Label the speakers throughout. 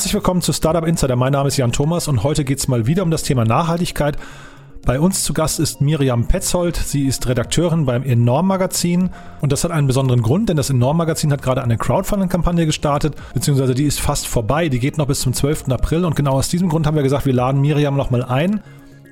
Speaker 1: herzlich willkommen zu Startup Insider. Mein Name ist Jan Thomas und heute geht es mal wieder um das Thema Nachhaltigkeit. Bei uns zu Gast ist Miriam Petzold. Sie ist Redakteurin beim Enorm Magazin. Und das hat einen besonderen Grund, denn das Enorm Magazin hat gerade eine Crowdfunding-Kampagne gestartet, beziehungsweise die ist fast vorbei. Die geht noch bis zum 12. April. Und genau aus diesem Grund haben wir gesagt, wir laden Miriam nochmal ein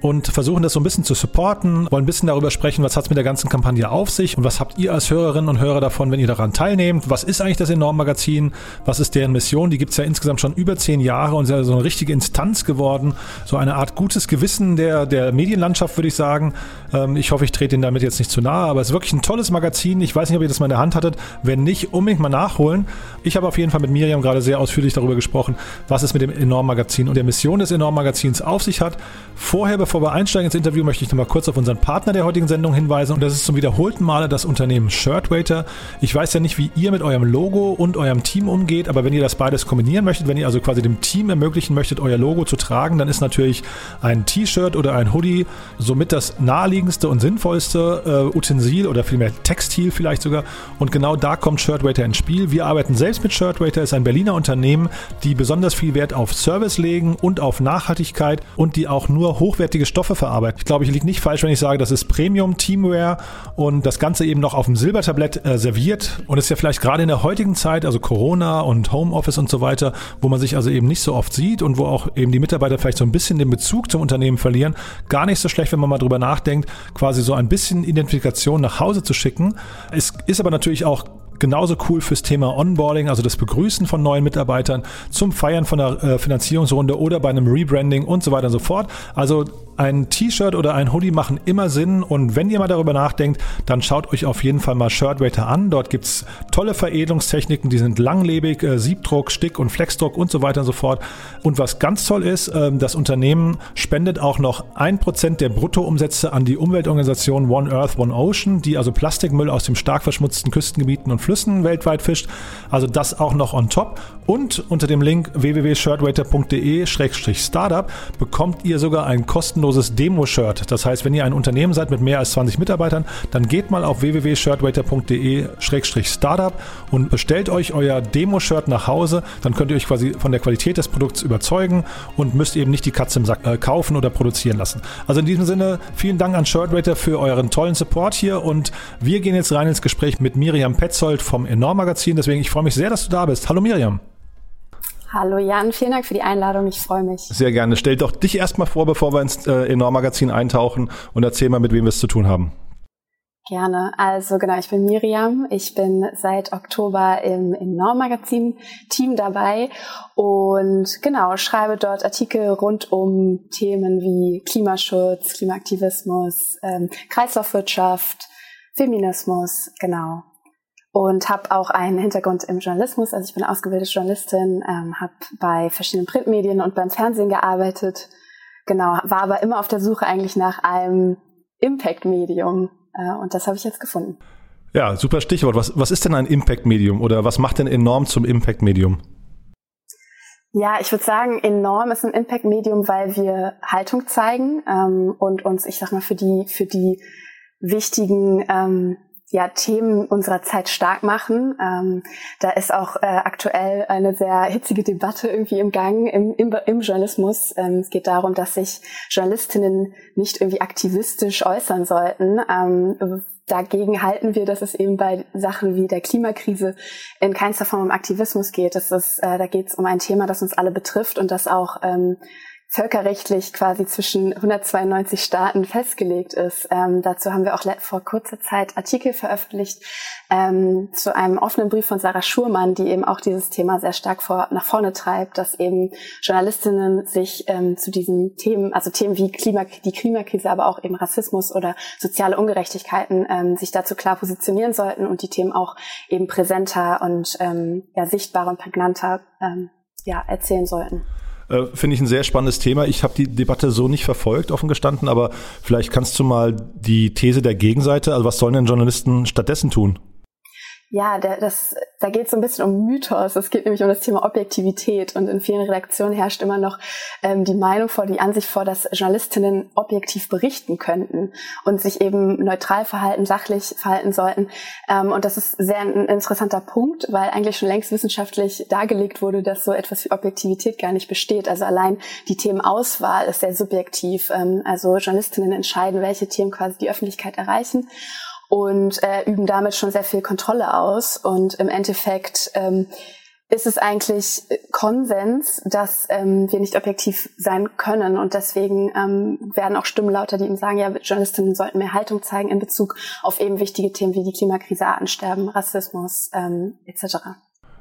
Speaker 1: und versuchen das so ein bisschen zu supporten, wollen ein bisschen darüber sprechen, was hat es mit der ganzen Kampagne auf sich und was habt ihr als Hörerinnen und Hörer davon, wenn ihr daran teilnehmt? Was ist eigentlich das Enorm-Magazin? Was ist deren Mission? Die gibt es ja insgesamt schon über zehn Jahre und ist ja so eine richtige Instanz geworden, so eine Art gutes Gewissen der, der Medienlandschaft, würde ich sagen. Ähm, ich hoffe, ich trete Ihnen damit jetzt nicht zu nahe, aber es ist wirklich ein tolles Magazin. Ich weiß nicht, ob ihr das mal in der Hand hattet. Wenn nicht, unbedingt mal nachholen. Ich habe auf jeden Fall mit Miriam gerade sehr ausführlich darüber gesprochen, was es mit dem Enorm-Magazin und der Mission des Enorm-Magazins auf sich hat. Vorher, bevor wir einsteigen ins Interview, möchte ich noch mal kurz auf unseren Partner der heutigen Sendung hinweisen. Und das ist zum wiederholten Male das Unternehmen Shirtwaiter. Ich weiß ja nicht, wie ihr mit eurem Logo und eurem Team umgeht, aber wenn ihr das beides kombinieren möchtet, wenn ihr also quasi dem Team ermöglichen möchtet, euer Logo zu tragen, dann ist natürlich ein T-Shirt oder ein Hoodie somit das naheliegendste und sinnvollste äh, Utensil oder vielmehr Textil vielleicht sogar. Und genau da kommt Shirtwaiter ins Spiel. Wir arbeiten selbst mit Shirtwaiter, ist ein Berliner Unternehmen, die besonders viel Wert auf Service legen und auf Nachhaltigkeit und die auch nur nur hochwertige Stoffe verarbeitet. Ich glaube, ich liege nicht falsch, wenn ich sage, das ist Premium Teamwear und das Ganze eben noch auf dem Silbertablett äh, serviert. Und ist ja vielleicht gerade in der heutigen Zeit, also Corona und Homeoffice und so weiter, wo man sich also eben nicht so oft sieht und wo auch eben die Mitarbeiter vielleicht so ein bisschen den Bezug zum Unternehmen verlieren, gar nicht so schlecht, wenn man mal drüber nachdenkt, quasi so ein bisschen Identifikation nach Hause zu schicken. Es ist aber natürlich auch genauso cool fürs Thema Onboarding, also das Begrüßen von neuen Mitarbeitern, zum Feiern von einer äh, Finanzierungsrunde oder bei einem Rebranding und so weiter und so fort. Also ein T-Shirt oder ein Hoodie machen immer Sinn und wenn ihr mal darüber nachdenkt, dann schaut euch auf jeden Fall mal Shirtwaiter an. Dort gibt's tolle Veredelungstechniken, die sind langlebig, äh, Siebdruck, Stick- und Flexdruck und so weiter und so fort. Und was ganz toll ist, äh, das Unternehmen spendet auch noch ein Prozent der Bruttoumsätze an die Umweltorganisation One Earth, One Ocean, die also Plastikmüll aus dem stark verschmutzten Küstengebieten und Flüssen weltweit fischt. Also das auch noch on top. Und unter dem Link www.shirtwaiter.de-startup bekommt ihr sogar ein kostenloses kostenloses Demo-Shirt. Das heißt, wenn ihr ein Unternehmen seid mit mehr als 20 Mitarbeitern, dann geht mal auf www.shirtwaiter.de-startup und bestellt euch euer Demo-Shirt nach Hause. Dann könnt ihr euch quasi von der Qualität des Produkts überzeugen und müsst eben nicht die Katze im Sack äh, kaufen oder produzieren lassen. Also in diesem Sinne, vielen Dank an Shirtwaiter für euren tollen Support hier und wir gehen jetzt rein ins Gespräch mit Miriam Petzold vom Enorm Magazin. Deswegen, ich freue mich sehr, dass du da bist. Hallo Miriam.
Speaker 2: Hallo Jan, vielen Dank für die Einladung. Ich freue mich.
Speaker 1: Sehr gerne. Stell doch dich erstmal vor, bevor wir ins äh, Enorm-Magazin eintauchen und erzähl mal, mit wem wir es zu tun haben.
Speaker 2: Gerne. Also genau, ich bin Miriam. Ich bin seit Oktober im Enorm-Magazin-Team dabei und genau, schreibe dort Artikel rund um Themen wie Klimaschutz, Klimaaktivismus, ähm, Kreislaufwirtschaft, Feminismus, genau und habe auch einen Hintergrund im Journalismus. Also ich bin ausgebildete Journalistin, ähm, habe bei verschiedenen Printmedien und beim Fernsehen gearbeitet. Genau, war aber immer auf der Suche eigentlich nach einem Impact-Medium äh, und das habe ich jetzt gefunden.
Speaker 1: Ja, super Stichwort. Was, was ist denn ein Impact-Medium oder was macht denn enorm zum Impact-Medium?
Speaker 2: Ja, ich würde sagen, enorm ist ein Impact-Medium, weil wir Haltung zeigen ähm, und uns, ich sag mal, für die für die wichtigen ähm, ja, Themen unserer Zeit stark machen. Ähm, da ist auch äh, aktuell eine sehr hitzige Debatte irgendwie im Gang im, im, im Journalismus. Ähm, es geht darum, dass sich Journalistinnen nicht irgendwie aktivistisch äußern sollten. Ähm, dagegen halten wir, dass es eben bei Sachen wie der Klimakrise in keinster Form um Aktivismus geht. Das ist, äh, da geht es um ein Thema, das uns alle betrifft und das auch ähm, völkerrechtlich quasi zwischen 192 Staaten festgelegt ist. Ähm, dazu haben wir auch vor kurzer Zeit Artikel veröffentlicht ähm, zu einem offenen Brief von Sarah Schurmann, die eben auch dieses Thema sehr stark vor, nach vorne treibt, dass eben Journalistinnen sich ähm, zu diesen Themen, also Themen wie Klima, die Klimakrise, aber auch eben Rassismus oder soziale Ungerechtigkeiten, ähm, sich dazu klar positionieren sollten und die Themen auch eben präsenter und ähm, ja, sichtbarer und prägnanter ähm, ja, erzählen sollten.
Speaker 1: Äh, Finde ich ein sehr spannendes Thema. Ich habe die Debatte so nicht verfolgt, offen gestanden, aber vielleicht kannst du mal die These der Gegenseite, also was sollen denn Journalisten stattdessen tun?
Speaker 2: Ja, der, das, da geht es so ein bisschen um Mythos. Es geht nämlich um das Thema Objektivität. Und in vielen Redaktionen herrscht immer noch ähm, die Meinung vor, die Ansicht vor, dass Journalistinnen objektiv berichten könnten und sich eben neutral verhalten, sachlich verhalten sollten. Ähm, und das ist sehr ein interessanter Punkt, weil eigentlich schon längst wissenschaftlich dargelegt wurde, dass so etwas wie Objektivität gar nicht besteht. Also allein die Themenauswahl ist sehr subjektiv. Ähm, also Journalistinnen entscheiden, welche Themen quasi die Öffentlichkeit erreichen und äh, üben damit schon sehr viel Kontrolle aus. Und im Endeffekt ähm, ist es eigentlich Konsens, dass ähm, wir nicht objektiv sein können. Und deswegen ähm, werden auch Stimmen lauter, die eben sagen, ja, Journalistinnen sollten mehr Haltung zeigen in Bezug auf eben wichtige Themen wie die Klimakrise, Artensterben, Rassismus ähm, etc.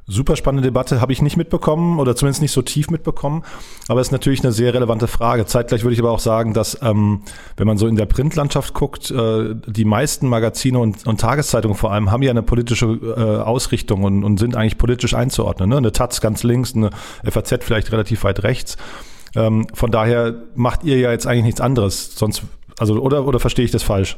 Speaker 1: Super spannende Debatte, habe ich nicht mitbekommen oder zumindest nicht so tief mitbekommen. Aber es ist natürlich eine sehr relevante Frage. Zeitgleich würde ich aber auch sagen, dass ähm, wenn man so in der Printlandschaft guckt, äh, die meisten Magazine und, und Tageszeitungen vor allem haben ja eine politische äh, Ausrichtung und, und sind eigentlich politisch einzuordnen. Ne? Eine Taz ganz links, eine FAZ vielleicht relativ weit rechts. Ähm, von daher macht ihr ja jetzt eigentlich nichts anderes. Sonst, also oder oder verstehe ich das falsch?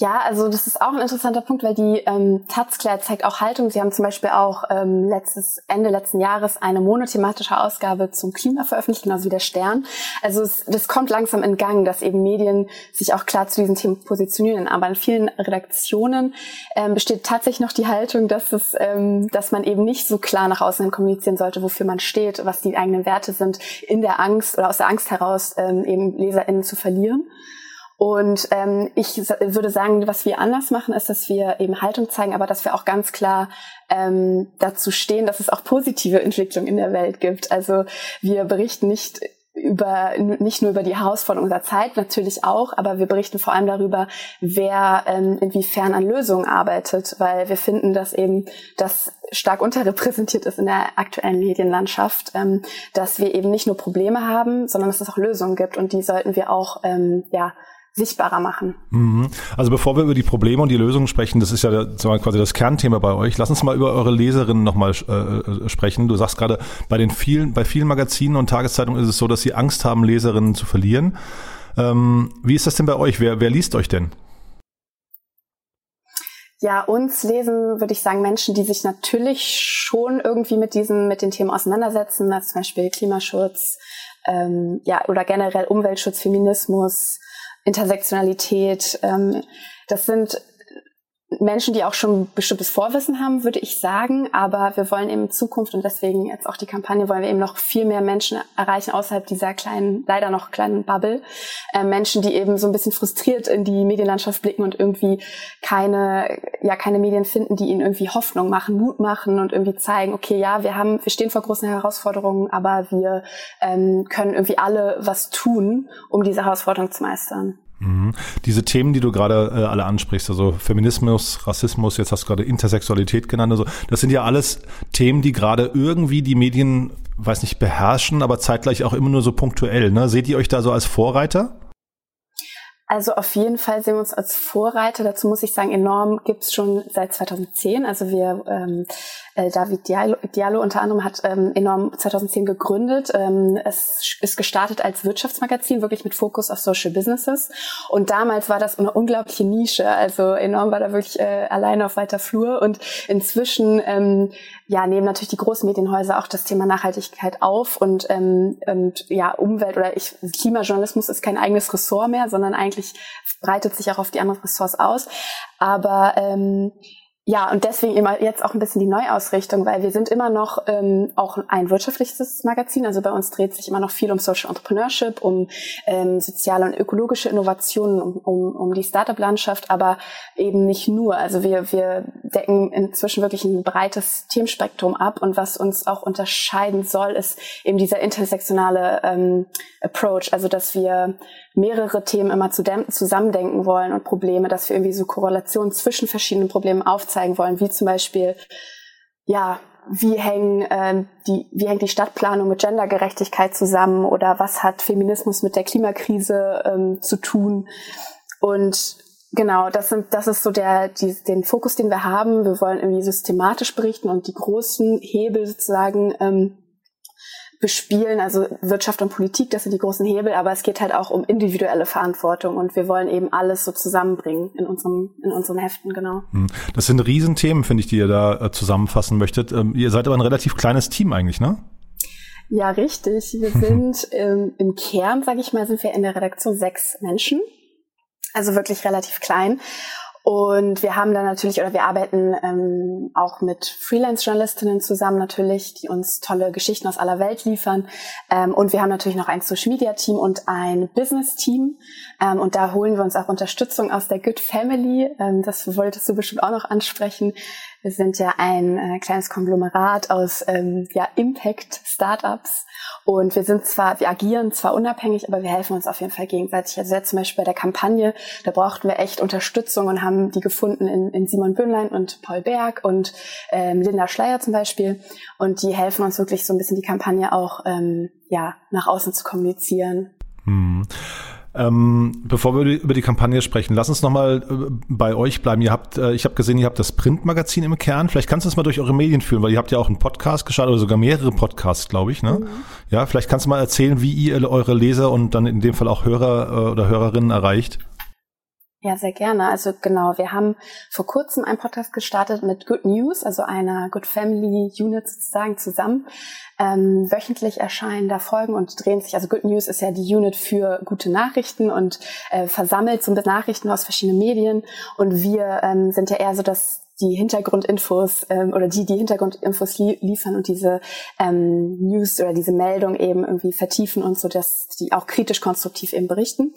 Speaker 2: Ja, also das ist auch ein interessanter Punkt, weil die ähm, Taz zeigt auch Haltung. Sie haben zum Beispiel auch ähm, letztes Ende letzten Jahres eine monothematische Ausgabe zum Klima veröffentlicht, genauso wie der Stern. Also es, das kommt langsam in Gang, dass eben Medien sich auch klar zu diesen Themen positionieren. Aber in vielen Redaktionen ähm, besteht tatsächlich noch die Haltung, dass es, ähm, dass man eben nicht so klar nach außen hin kommunizieren sollte, wofür man steht, was die eigenen Werte sind, in der Angst oder aus der Angst heraus ähm, eben LeserInnen zu verlieren. Und ähm, ich würde sagen, was wir anders machen, ist, dass wir eben Haltung zeigen, aber dass wir auch ganz klar ähm, dazu stehen, dass es auch positive Entwicklungen in der Welt gibt. Also wir berichten nicht über nicht nur über die Herausforderungen unserer Zeit natürlich auch, aber wir berichten vor allem darüber, wer ähm, inwiefern an Lösungen arbeitet, weil wir finden, dass eben das stark unterrepräsentiert ist in der aktuellen Medienlandschaft, ähm, dass wir eben nicht nur Probleme haben, sondern dass es auch Lösungen gibt und die sollten wir auch ähm, ja sichtbarer machen.
Speaker 1: Mhm. Also bevor wir über die Probleme und die Lösungen sprechen, das ist ja quasi das Kernthema bei euch. Lass uns mal über eure Leserinnen nochmal äh, äh, sprechen. Du sagst gerade, bei den vielen, bei vielen Magazinen und Tageszeitungen ist es so, dass sie Angst haben, Leserinnen zu verlieren. Ähm, wie ist das denn bei euch? Wer, wer liest euch denn?
Speaker 2: Ja, uns lesen, würde ich sagen, Menschen, die sich natürlich schon irgendwie mit diesen, mit den Themen auseinandersetzen, also zum Beispiel Klimaschutz, ähm, ja, oder generell Umweltschutz, Feminismus, Intersektionalität. Ähm, das sind Menschen, die auch schon bestimmtes Vorwissen haben, würde ich sagen. Aber wir wollen eben in Zukunft und deswegen jetzt auch die Kampagne, wollen wir eben noch viel mehr Menschen erreichen außerhalb dieser kleinen, leider noch kleinen Bubble. Äh, Menschen, die eben so ein bisschen frustriert in die Medienlandschaft blicken und irgendwie keine, ja, keine Medien finden, die ihnen irgendwie Hoffnung machen, Mut machen und irgendwie zeigen, okay, ja, wir haben, wir stehen vor großen Herausforderungen, aber wir ähm, können irgendwie alle was tun, um diese Herausforderung zu meistern.
Speaker 1: Mhm. Diese Themen, die du gerade äh, alle ansprichst, also Feminismus, Rassismus, jetzt hast du gerade Intersexualität genannt, also das sind ja alles Themen, die gerade irgendwie die Medien, weiß nicht, beherrschen, aber zeitgleich auch immer nur so punktuell. Ne? Seht ihr euch da so als Vorreiter?
Speaker 2: Also auf jeden Fall sehen wir uns als Vorreiter. Dazu muss ich sagen, enorm gibt's schon seit 2010. Also wir ähm, äh, David Diallo, Diallo unter anderem hat ähm, enorm 2010 gegründet. Ähm, es ist gestartet als Wirtschaftsmagazin, wirklich mit Fokus auf Social Businesses. Und damals war das eine unglaubliche Nische. Also enorm war da wirklich äh, alleine auf weiter Flur. Und inzwischen ähm, ja, nehmen natürlich die großen Medienhäuser auch das Thema Nachhaltigkeit auf und, ähm, und ja, Umwelt oder ich, Klimajournalismus ist kein eigenes Ressort mehr, sondern eigentlich breitet sich auch auf die anderen Ressorts aus. Aber ähm, ja, und deswegen immer jetzt auch ein bisschen die Neuausrichtung, weil wir sind immer noch ähm, auch ein wirtschaftliches Magazin. Also bei uns dreht sich immer noch viel um Social Entrepreneurship, um ähm, soziale und ökologische Innovationen, um, um, um die Startup-Landschaft, aber eben nicht nur. Also wir, wir decken inzwischen wirklich ein breites Themenspektrum ab und was uns auch unterscheiden soll, ist eben dieser intersektionale ähm, Approach. Also dass wir mehrere Themen immer zusammendenken wollen und Probleme, dass wir irgendwie so Korrelationen zwischen verschiedenen Problemen aufzeigen wollen, wie zum Beispiel, ja, wie hängen äh, die, wie hängt die Stadtplanung mit Gendergerechtigkeit zusammen oder was hat Feminismus mit der Klimakrise ähm, zu tun? Und genau, das sind, das ist so der, die, den Fokus, den wir haben. Wir wollen irgendwie systematisch berichten und die großen Hebel sozusagen ähm, bespielen. Also Wirtschaft und Politik, das sind die großen Hebel, aber es geht halt auch um individuelle Verantwortung und wir wollen eben alles so zusammenbringen in unserem, in unseren Heften, genau.
Speaker 1: Hm. Das sind Riesenthemen, finde ich, die ihr da äh, zusammenfassen möchtet. Ähm, ihr seid aber ein relativ kleines Team eigentlich, ne?
Speaker 2: Ja, richtig. Wir sind ähm, im Kern, sage ich mal, sind wir in der Redaktion sechs Menschen. Also wirklich relativ klein. Und wir haben dann natürlich, oder wir arbeiten ähm, auch mit Freelance-Journalistinnen zusammen natürlich, die uns tolle Geschichten aus aller Welt liefern. Ähm, und wir haben natürlich noch ein Social-Media-Team und ein Business-Team. Ähm, und da holen wir uns auch Unterstützung aus der Good Family. Ähm, das wolltest du bestimmt auch noch ansprechen. Wir sind ja ein äh, kleines Konglomerat aus ähm, ja, Impact-Startups und wir sind zwar, wir agieren zwar unabhängig, aber wir helfen uns auf jeden Fall gegenseitig. Also jetzt zum Beispiel bei der Kampagne, da brauchten wir echt Unterstützung und haben die gefunden in, in Simon Böhnlein und Paul Berg und ähm, Linda Schleier zum Beispiel und die helfen uns wirklich so ein bisschen die Kampagne auch ähm, ja nach außen zu kommunizieren.
Speaker 1: Hm. Ähm, bevor wir über die Kampagne sprechen, lass uns nochmal äh, bei euch bleiben. Ihr habt, äh, ich habe gesehen, ihr habt das Printmagazin im Kern. Vielleicht kannst du es mal durch eure Medien führen, weil ihr habt ja auch einen Podcast gestartet oder sogar mehrere Podcasts, glaube ich. Ne? Mhm. Ja, vielleicht kannst du mal erzählen, wie ihr eure Leser und dann in dem Fall auch Hörer äh, oder Hörerinnen erreicht.
Speaker 2: Ja, sehr gerne. Also genau, wir haben vor kurzem einen Podcast gestartet mit Good News, also einer Good Family Unit sozusagen zusammen. Ähm, wöchentlich erscheinen da Folgen und drehen sich, also Good News ist ja die Unit für gute Nachrichten und äh, versammelt so Nachrichten aus verschiedenen Medien. Und wir ähm, sind ja eher so das die Hintergrundinfos ähm, oder die die Hintergrundinfos li liefern und diese ähm, News oder diese Meldung eben irgendwie vertiefen und so, dass die auch kritisch konstruktiv eben berichten.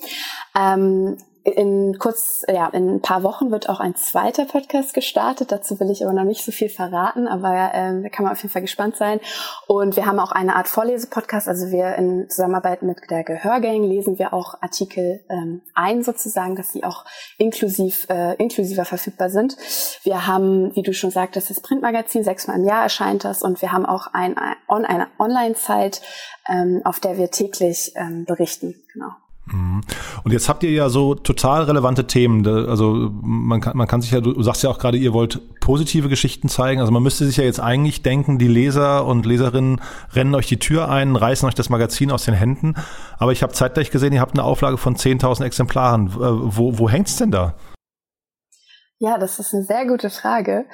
Speaker 2: Ähm, in kurz, ja, in ein paar Wochen wird auch ein zweiter Podcast gestartet. Dazu will ich aber noch nicht so viel verraten, aber ähm, da kann man auf jeden Fall gespannt sein. Und wir haben auch eine Art Vorlesepodcast. Also wir in Zusammenarbeit mit der Gehörgang lesen wir auch Artikel ähm, ein, sozusagen, dass sie auch inklusiv, äh, inklusiver verfügbar sind. Wir haben, wie du schon sagtest, das Printmagazin, sechsmal im Jahr erscheint das und wir haben auch ein, ein, eine Online-Site, ähm, auf der wir täglich ähm, berichten. Genau.
Speaker 1: Mhm. Und jetzt habt ihr ja so total relevante Themen. Also man kann, man kann sich ja, du sagst ja auch gerade, ihr wollt positive Geschichten zeigen. Also man müsste sich ja jetzt eigentlich denken, die Leser und Leserinnen rennen euch die Tür ein, reißen euch das Magazin aus den Händen. Aber ich habe zeitgleich gesehen, ihr habt eine Auflage von 10.000 Exemplaren. Äh, wo, wo hängt's denn da?
Speaker 2: Ja, das ist eine sehr gute Frage.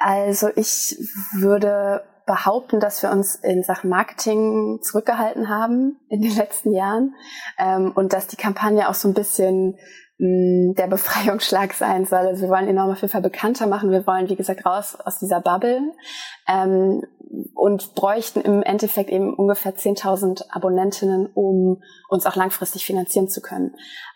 Speaker 2: Also ich würde behaupten, dass wir uns in Sachen Marketing zurückgehalten haben in den letzten Jahren ähm, und dass die Kampagne auch so ein bisschen mh, mm, der Befreiungsschlag sein soll. Also wir wollen enorm auf jeden Fall bekannter machen. Wir wollen, wie gesagt, raus aus dieser Bubble ähm, und bräuchten im Endeffekt eben ungefähr 10.000 Abonnentinnen, um uns auch langfristig finanzieren zu können.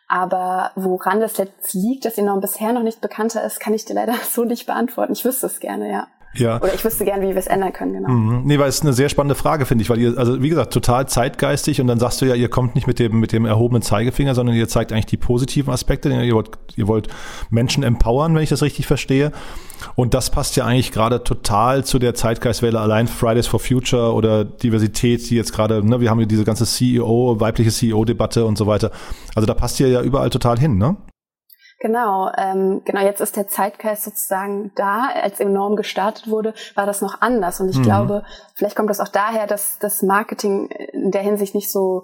Speaker 2: Aber woran das jetzt liegt, dass enorm bisher noch nicht bekannter ist, kann ich dir leider so nicht beantworten. Ich wüsste es gerne, ja.
Speaker 1: Ja.
Speaker 2: Oder ich wüsste gern, wie wir es ändern können, genau.
Speaker 1: Mhm. Nee, weil es eine sehr spannende Frage, finde ich, weil ihr, also wie gesagt, total zeitgeistig und dann sagst du ja, ihr kommt nicht mit dem, mit dem erhobenen Zeigefinger, sondern ihr zeigt eigentlich die positiven Aspekte. Ihr wollt, ihr wollt Menschen empowern, wenn ich das richtig verstehe. Und das passt ja eigentlich gerade total zu der Zeitgeistwelle, allein Fridays for Future oder Diversität, die jetzt gerade, ne, wir haben ja diese ganze CEO, weibliche CEO-Debatte und so weiter. Also da passt ihr ja überall total hin, ne?
Speaker 2: Genau, ähm, genau. Jetzt ist der Zeitgeist sozusagen da. Als enorm gestartet wurde, war das noch anders. Und ich mhm. glaube, vielleicht kommt das auch daher, dass das Marketing in der Hinsicht nicht so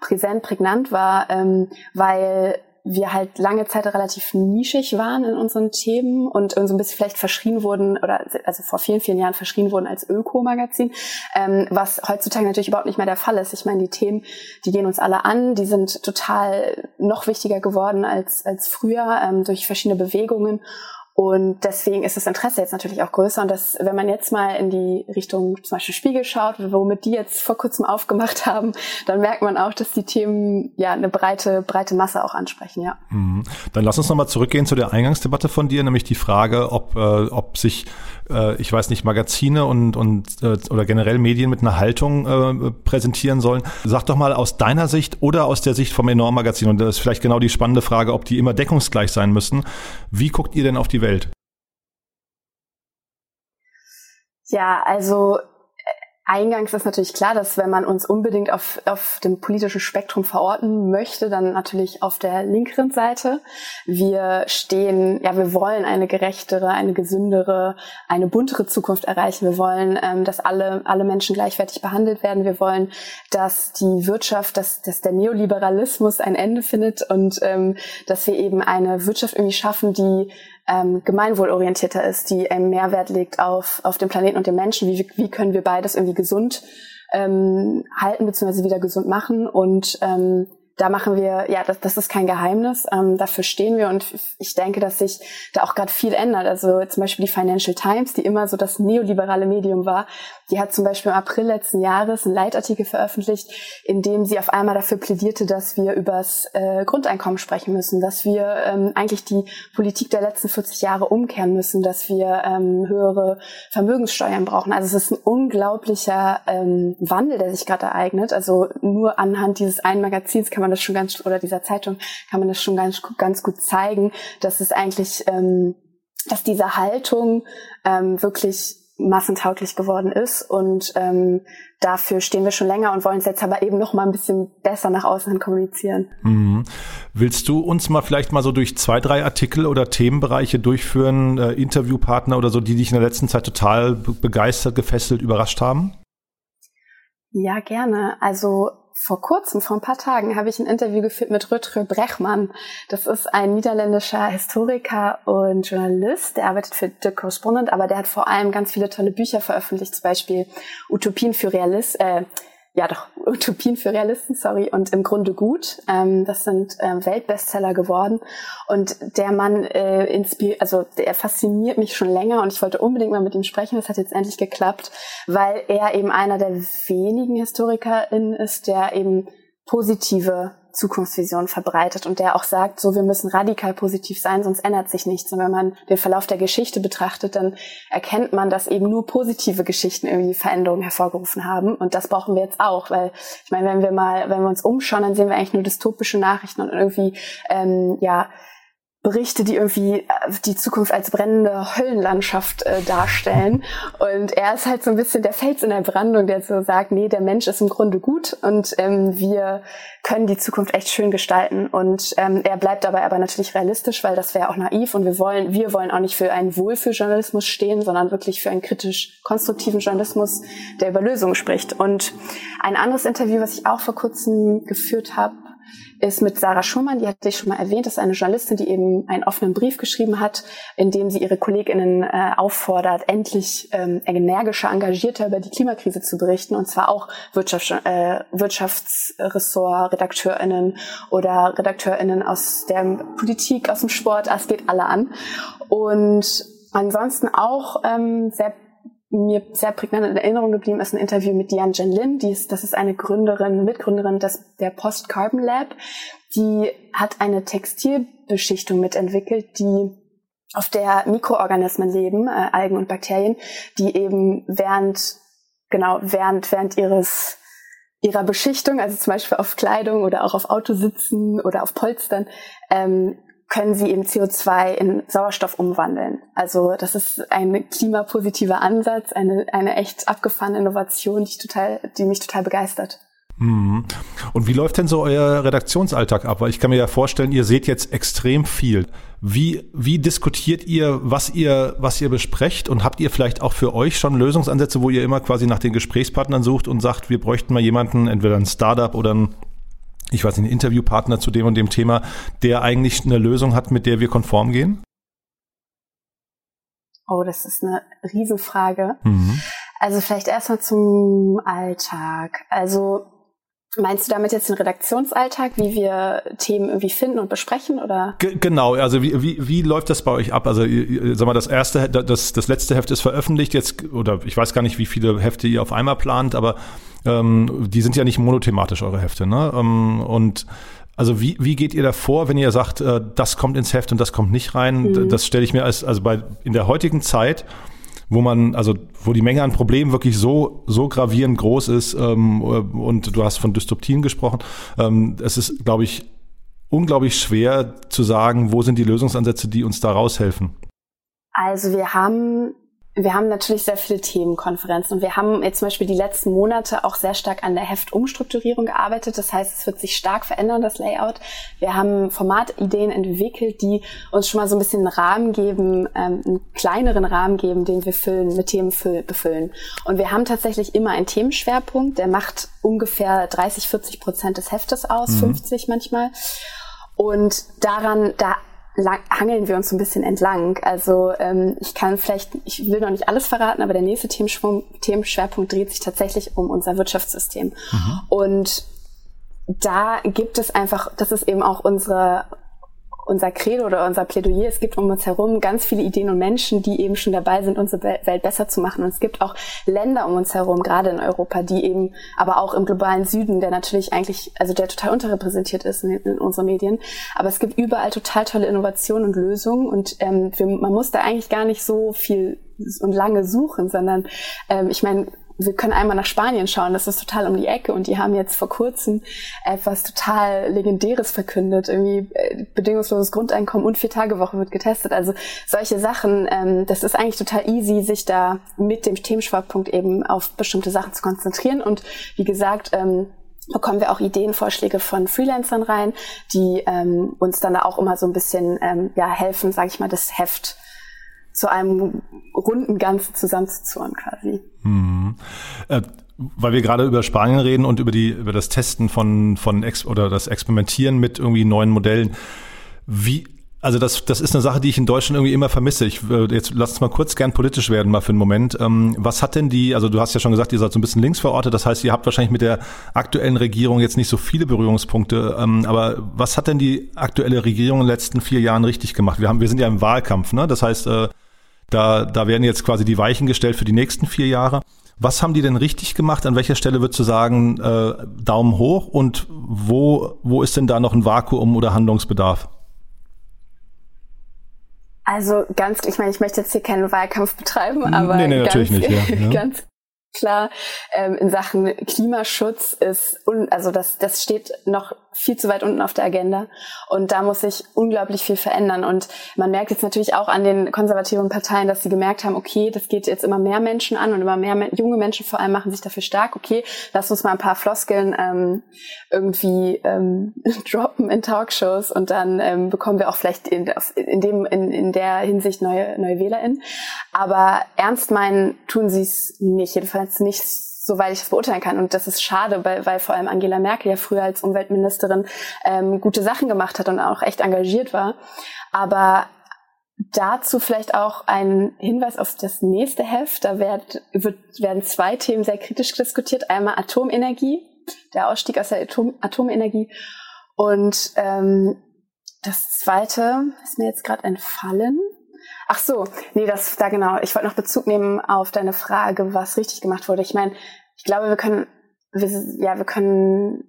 Speaker 2: präsent, prägnant war, ähm, weil wir halt lange Zeit relativ nischig waren in unseren Themen und so ein bisschen vielleicht verschrien wurden oder also vor vielen, vielen Jahren verschrien wurden als Öko-Magazin, ähm, was heutzutage natürlich überhaupt nicht mehr der Fall ist. Ich meine, die Themen, die gehen uns alle an, die sind total noch wichtiger geworden als, als früher ähm, durch verschiedene Bewegungen und deswegen ist das Interesse jetzt natürlich auch größer. Und das, wenn man jetzt mal in die Richtung zum Beispiel Spiegel schaut, womit die jetzt vor kurzem aufgemacht haben, dann merkt man auch, dass die Themen ja eine breite, breite Masse auch ansprechen, ja.
Speaker 1: Mhm. Dann lass uns nochmal zurückgehen zu der Eingangsdebatte von dir, nämlich die Frage, ob, äh, ob sich äh, ich weiß nicht, Magazine und, und äh, oder generell Medien mit einer Haltung äh, präsentieren sollen. Sag doch mal aus deiner Sicht oder aus der Sicht vom Enorm-Magazin, und das ist vielleicht genau die spannende Frage, ob die immer deckungsgleich sein müssen. Wie guckt ihr denn auf die Welt?
Speaker 2: Ja, also Eingangs ist natürlich klar, dass wenn man uns unbedingt auf, auf dem politischen Spektrum verorten möchte, dann natürlich auf der linkeren Seite. Wir stehen, ja, wir wollen eine gerechtere, eine gesündere, eine buntere Zukunft erreichen. Wir wollen, ähm, dass alle, alle Menschen gleichwertig behandelt werden. Wir wollen, dass die Wirtschaft, dass, dass der Neoliberalismus ein Ende findet und ähm, dass wir eben eine Wirtschaft irgendwie schaffen, die ähm, gemeinwohlorientierter ist, die einen Mehrwert legt auf, auf den Planeten und den Menschen. Wie, wie können wir beides irgendwie gesund ähm, halten bzw. wieder gesund machen und ähm, da machen wir, ja, das, das ist kein Geheimnis. Ähm, dafür stehen wir und ich denke, dass sich da auch gerade viel ändert. Also zum Beispiel die Financial Times, die immer so das neoliberale Medium war, die hat zum Beispiel im April letzten Jahres einen Leitartikel veröffentlicht, in dem sie auf einmal dafür plädierte, dass wir übers äh, Grundeinkommen sprechen müssen, dass wir ähm, eigentlich die Politik der letzten 40 Jahre umkehren müssen, dass wir ähm, höhere Vermögenssteuern brauchen. Also es ist ein unglaublicher ähm, Wandel, der sich gerade ereignet. Also nur anhand dieses einen Magazins kann man das schon ganz, oder dieser Zeitung kann man das schon ganz, ganz gut zeigen, dass es eigentlich, ähm, dass diese Haltung ähm, wirklich massentauglich geworden ist und ähm, dafür stehen wir schon länger und wollen es jetzt aber eben noch mal ein bisschen besser nach außen hin kommunizieren.
Speaker 1: Mhm. Willst du uns mal vielleicht mal so durch zwei, drei Artikel oder Themenbereiche durchführen, äh, Interviewpartner oder so, die dich in der letzten Zeit total begeistert, gefesselt, überrascht haben?
Speaker 2: Ja, gerne. Also vor kurzem, vor ein paar Tagen, habe ich ein Interview geführt mit Rutger Brechmann. Das ist ein niederländischer Historiker und Journalist. Der arbeitet für The Correspondent, aber der hat vor allem ganz viele tolle Bücher veröffentlicht, zum Beispiel Utopien für Realist, äh, ja doch, Utopien für Realisten, sorry, und im Grunde gut. Ähm, das sind ähm, Weltbestseller geworden. Und der Mann äh, inspiriert, also der fasziniert mich schon länger und ich wollte unbedingt mal mit ihm sprechen. Das hat jetzt endlich geklappt, weil er eben einer der wenigen HistorikerInnen ist, der eben positive Zukunftsvision verbreitet und der auch sagt, so wir müssen radikal positiv sein, sonst ändert sich nichts. Und wenn man den Verlauf der Geschichte betrachtet, dann erkennt man, dass eben nur positive Geschichten irgendwie Veränderungen hervorgerufen haben. Und das brauchen wir jetzt auch, weil ich meine, wenn wir mal, wenn wir uns umschauen, dann sehen wir eigentlich nur dystopische Nachrichten und irgendwie ähm, ja Berichte, die irgendwie äh, die Zukunft als brennende Höllenlandschaft äh, darstellen. Und er ist halt so ein bisschen der Fels in der Brandung, der so sagt, nee, der Mensch ist im Grunde gut und ähm, wir können die Zukunft echt schön gestalten. Und ähm, er bleibt dabei aber natürlich realistisch, weil das wäre auch naiv und wir wollen, wir wollen auch nicht für einen Wohlfühljournalismus stehen, sondern wirklich für einen kritisch konstruktiven Journalismus, der über Lösungen spricht. Und ein anderes Interview, was ich auch vor kurzem geführt habe, ist mit Sarah Schumann, die hatte ich schon mal erwähnt, ist eine Journalistin, die eben einen offenen Brief geschrieben hat, in dem sie ihre KollegInnen äh, auffordert, endlich ähm, energischer, engagierter über die Klimakrise zu berichten, und zwar auch Wirtschafts äh, Wirtschaftsressort-RedakteurInnen oder RedakteurInnen aus der Politik, aus dem Sport, es geht alle an. Und ansonsten auch ähm, sehr mir sehr prägnant in Erinnerung geblieben ist ein Interview mit Diane Jen Lin. Die ist, das ist eine Gründerin, Mitgründerin des, der Post Carbon Lab. Die hat eine Textilbeschichtung mitentwickelt, die auf der Mikroorganismen leben, äh, Algen und Bakterien, die eben während, genau, während, während ihres ihrer Beschichtung, also zum Beispiel auf Kleidung oder auch auf Autositzen oder auf Polstern, ähm, können sie eben CO2 in Sauerstoff umwandeln. Also das ist ein klimapositiver Ansatz, eine, eine echt abgefahrene Innovation, die, total, die mich total begeistert.
Speaker 1: Mhm. Und wie läuft denn so euer Redaktionsalltag ab? Weil ich kann mir ja vorstellen, ihr seht jetzt extrem viel. Wie, wie diskutiert ihr, was ihr, was ihr besprecht? Und habt ihr vielleicht auch für euch schon Lösungsansätze, wo ihr immer quasi nach den Gesprächspartnern sucht und sagt, wir bräuchten mal jemanden, entweder ein Startup oder ein ich weiß nicht, ein Interviewpartner zu dem und dem Thema, der eigentlich eine Lösung hat, mit der wir konform gehen?
Speaker 2: Oh, das ist eine Riesenfrage. Mhm. Also vielleicht erstmal zum Alltag. Also Meinst du damit jetzt den Redaktionsalltag, wie wir Themen irgendwie finden und besprechen, oder?
Speaker 1: G genau, also wie, wie, wie läuft das bei euch ab? Also sag mal, das erste, das, das letzte Heft ist veröffentlicht jetzt, oder ich weiß gar nicht, wie viele Hefte ihr auf einmal plant, aber ähm, die sind ja nicht monothematisch, eure Hefte, ne? Ähm, und also wie, wie geht ihr da vor, wenn ihr sagt, äh, das kommt ins Heft und das kommt nicht rein? Mhm. Das stelle ich mir als, also bei, in der heutigen Zeit, wo man, also wo die Menge an Problemen wirklich so, so gravierend groß ist, ähm, und du hast von Dystopien gesprochen, ähm, es ist, glaube ich, unglaublich schwer zu sagen, wo sind die Lösungsansätze, die uns da raushelfen.
Speaker 2: Also wir haben wir haben natürlich sehr viele Themenkonferenzen und wir haben jetzt zum Beispiel die letzten Monate auch sehr stark an der Heftumstrukturierung gearbeitet. Das heißt, es wird sich stark verändern, das Layout. Wir haben Formatideen entwickelt, die uns schon mal so ein bisschen einen Rahmen geben, ähm, einen kleineren Rahmen geben, den wir füllen, mit Themen befüllen. Und wir haben tatsächlich immer einen Themenschwerpunkt, der macht ungefähr 30, 40 Prozent des Heftes aus, mhm. 50 manchmal. Und daran, da lang, hangeln wir uns so ein bisschen entlang. Also ähm, ich kann vielleicht, ich will noch nicht alles verraten, aber der nächste Themenschwerpunkt dreht sich tatsächlich um unser Wirtschaftssystem. Mhm. Und da gibt es einfach, das ist eben auch unsere unser Credo oder unser Plädoyer. Es gibt um uns herum ganz viele Ideen und Menschen, die eben schon dabei sind, unsere Welt besser zu machen. Und es gibt auch Länder um uns herum, gerade in Europa, die eben, aber auch im globalen Süden, der natürlich eigentlich, also der total unterrepräsentiert ist in, in unseren Medien. Aber es gibt überall total tolle Innovationen und Lösungen. Und ähm, wir, man muss da eigentlich gar nicht so viel und lange suchen, sondern ähm, ich meine, wir können einmal nach Spanien schauen, das ist total um die Ecke und die haben jetzt vor kurzem etwas total Legendäres verkündet, irgendwie äh, bedingungsloses Grundeinkommen und Vier-Tage-Woche wird getestet. Also solche Sachen, ähm, das ist eigentlich total easy, sich da mit dem Themenschwerpunkt eben auf bestimmte Sachen zu konzentrieren und wie gesagt, ähm, bekommen wir auch Ideen, Vorschläge von Freelancern rein, die ähm, uns dann da auch immer so ein bisschen ähm, ja, helfen, sage ich mal, das Heft zu einem runden Ganzen zusammenzuzurren quasi.
Speaker 1: Mhm. Äh, weil wir gerade über Spanien reden und über die über das Testen von von Ex oder das Experimentieren mit irgendwie neuen Modellen. Wie also das, das ist eine Sache, die ich in Deutschland irgendwie immer vermisse. Ich äh, jetzt lass uns mal kurz gern politisch werden mal für einen Moment. Ähm, was hat denn die? Also du hast ja schon gesagt, ihr seid so ein bisschen links verortet. Das heißt, ihr habt wahrscheinlich mit der aktuellen Regierung jetzt nicht so viele Berührungspunkte. Ähm, aber was hat denn die aktuelle Regierung in den letzten vier Jahren richtig gemacht? Wir haben, wir sind ja im Wahlkampf. Ne? Das heißt, äh, da, da werden jetzt quasi die Weichen gestellt für die nächsten vier Jahre. Was haben die denn richtig gemacht? An welcher Stelle würdest du sagen, äh, Daumen hoch? Und wo, wo ist denn da noch ein Vakuum oder Handlungsbedarf?
Speaker 2: Also ganz, ich meine, ich möchte jetzt hier keinen Wahlkampf betreiben, aber
Speaker 1: nee, nee, ganz, natürlich nicht, ja,
Speaker 2: ja. ganz klar ähm, in Sachen Klimaschutz ist, un, also das, das steht noch viel zu weit unten auf der Agenda. Und da muss sich unglaublich viel verändern. Und man merkt jetzt natürlich auch an den konservativen Parteien, dass sie gemerkt haben, okay, das geht jetzt immer mehr Menschen an und immer mehr junge Menschen vor allem machen sich dafür stark. Okay, lass uns mal ein paar Floskeln ähm, irgendwie ähm, droppen in Talkshows und dann ähm, bekommen wir auch vielleicht in, in, dem, in, in der Hinsicht neue, neue WählerInnen. Aber ernst meinen tun sie es nicht, jedenfalls nicht soweit ich das beurteilen kann. Und das ist schade, weil, weil vor allem Angela Merkel ja früher als Umweltministerin ähm, gute Sachen gemacht hat und auch echt engagiert war. Aber dazu vielleicht auch ein Hinweis auf das nächste Heft. Da wird, wird, werden zwei Themen sehr kritisch diskutiert. Einmal Atomenergie, der Ausstieg aus der Atom, Atomenergie. Und ähm, das zweite ist mir jetzt gerade entfallen. Ach so, nee, das da genau. Ich wollte noch Bezug nehmen auf deine Frage, was richtig gemacht wurde. Ich meine, ich glaube, wir können, wir, ja, wir können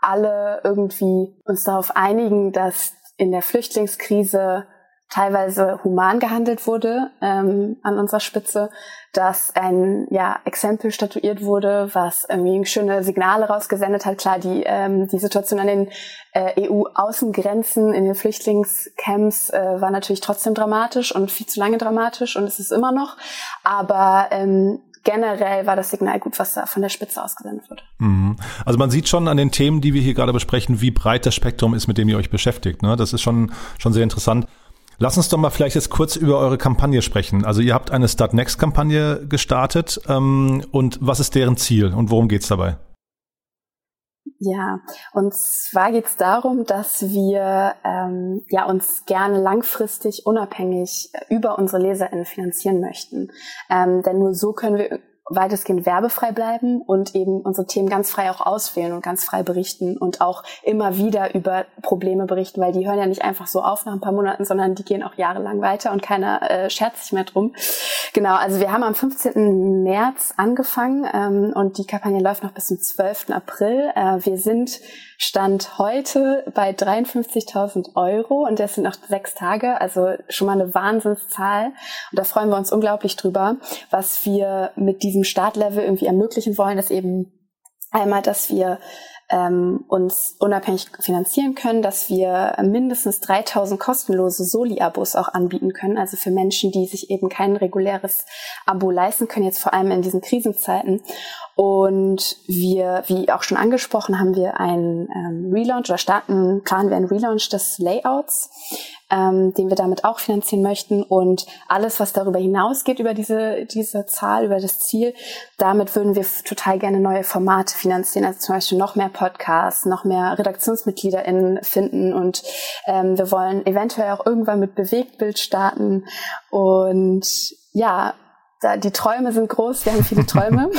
Speaker 2: alle irgendwie uns darauf einigen, dass in der Flüchtlingskrise teilweise human gehandelt wurde ähm, an unserer Spitze, dass ein ja, Exempel statuiert wurde, was irgendwie schöne Signale rausgesendet hat. Klar, die, ähm, die Situation an den äh, EU-Außengrenzen in den Flüchtlingscamps äh, war natürlich trotzdem dramatisch und viel zu lange dramatisch und es ist immer noch. Aber ähm, generell war das Signal gut, was da von der Spitze ausgesendet wird.
Speaker 1: Mhm. Also man sieht schon an den Themen, die wir hier gerade besprechen, wie breit das Spektrum ist, mit dem ihr euch beschäftigt. Ne? Das ist schon, schon sehr interessant. Lass uns doch mal vielleicht jetzt kurz über eure Kampagne sprechen. Also ihr habt eine Start Next Kampagne gestartet ähm, und was ist deren Ziel und worum geht's dabei?
Speaker 2: Ja, und zwar geht es darum, dass wir ähm, ja uns gerne langfristig unabhängig über unsere LeserInnen finanzieren möchten. Ähm, denn nur so können wir weitestgehend werbefrei bleiben und eben unsere Themen ganz frei auch auswählen und ganz frei berichten und auch immer wieder über Probleme berichten, weil die hören ja nicht einfach so auf nach ein paar Monaten, sondern die gehen auch jahrelang weiter und keiner äh, scherzt sich mehr drum. Genau, also wir haben am 15. März angefangen ähm, und die Kampagne läuft noch bis zum 12. April. Äh, wir sind Stand heute bei 53.000 Euro und das sind noch sechs Tage, also schon mal eine Wahnsinnszahl. Und da freuen wir uns unglaublich drüber, was wir mit diesem Startlevel irgendwie ermöglichen wollen, ist eben einmal, dass wir ähm, uns unabhängig finanzieren können, dass wir mindestens 3000 kostenlose Soli-Abos auch anbieten können, also für Menschen, die sich eben kein reguläres Abo leisten können, jetzt vor allem in diesen Krisenzeiten. Und wir, wie auch schon angesprochen, haben wir einen ähm, Relaunch oder starten, planen wir einen Relaunch des Layouts ähm, den wir damit auch finanzieren möchten. Und alles, was darüber hinausgeht, über diese, diese Zahl, über das Ziel, damit würden wir total gerne neue Formate finanzieren. Also zum Beispiel noch mehr Podcasts, noch mehr RedaktionsmitgliederInnen finden. Und ähm, wir wollen eventuell auch irgendwann mit Bewegtbild starten. Und ja, da, die Träume sind groß, wir haben viele Träume.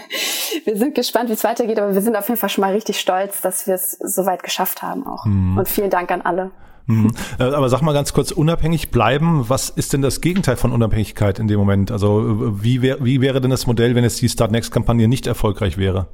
Speaker 2: wir sind gespannt, wie es weitergeht, aber wir sind auf jeden Fall schon mal richtig stolz, dass wir es so weit geschafft haben auch. Mhm. Und vielen Dank an alle.
Speaker 1: Mhm. Äh, aber sag mal ganz kurz, unabhängig bleiben, was ist denn das Gegenteil von Unabhängigkeit in dem Moment? Also wie, wär, wie wäre denn das Modell, wenn jetzt die Start Next-Kampagne nicht erfolgreich wäre?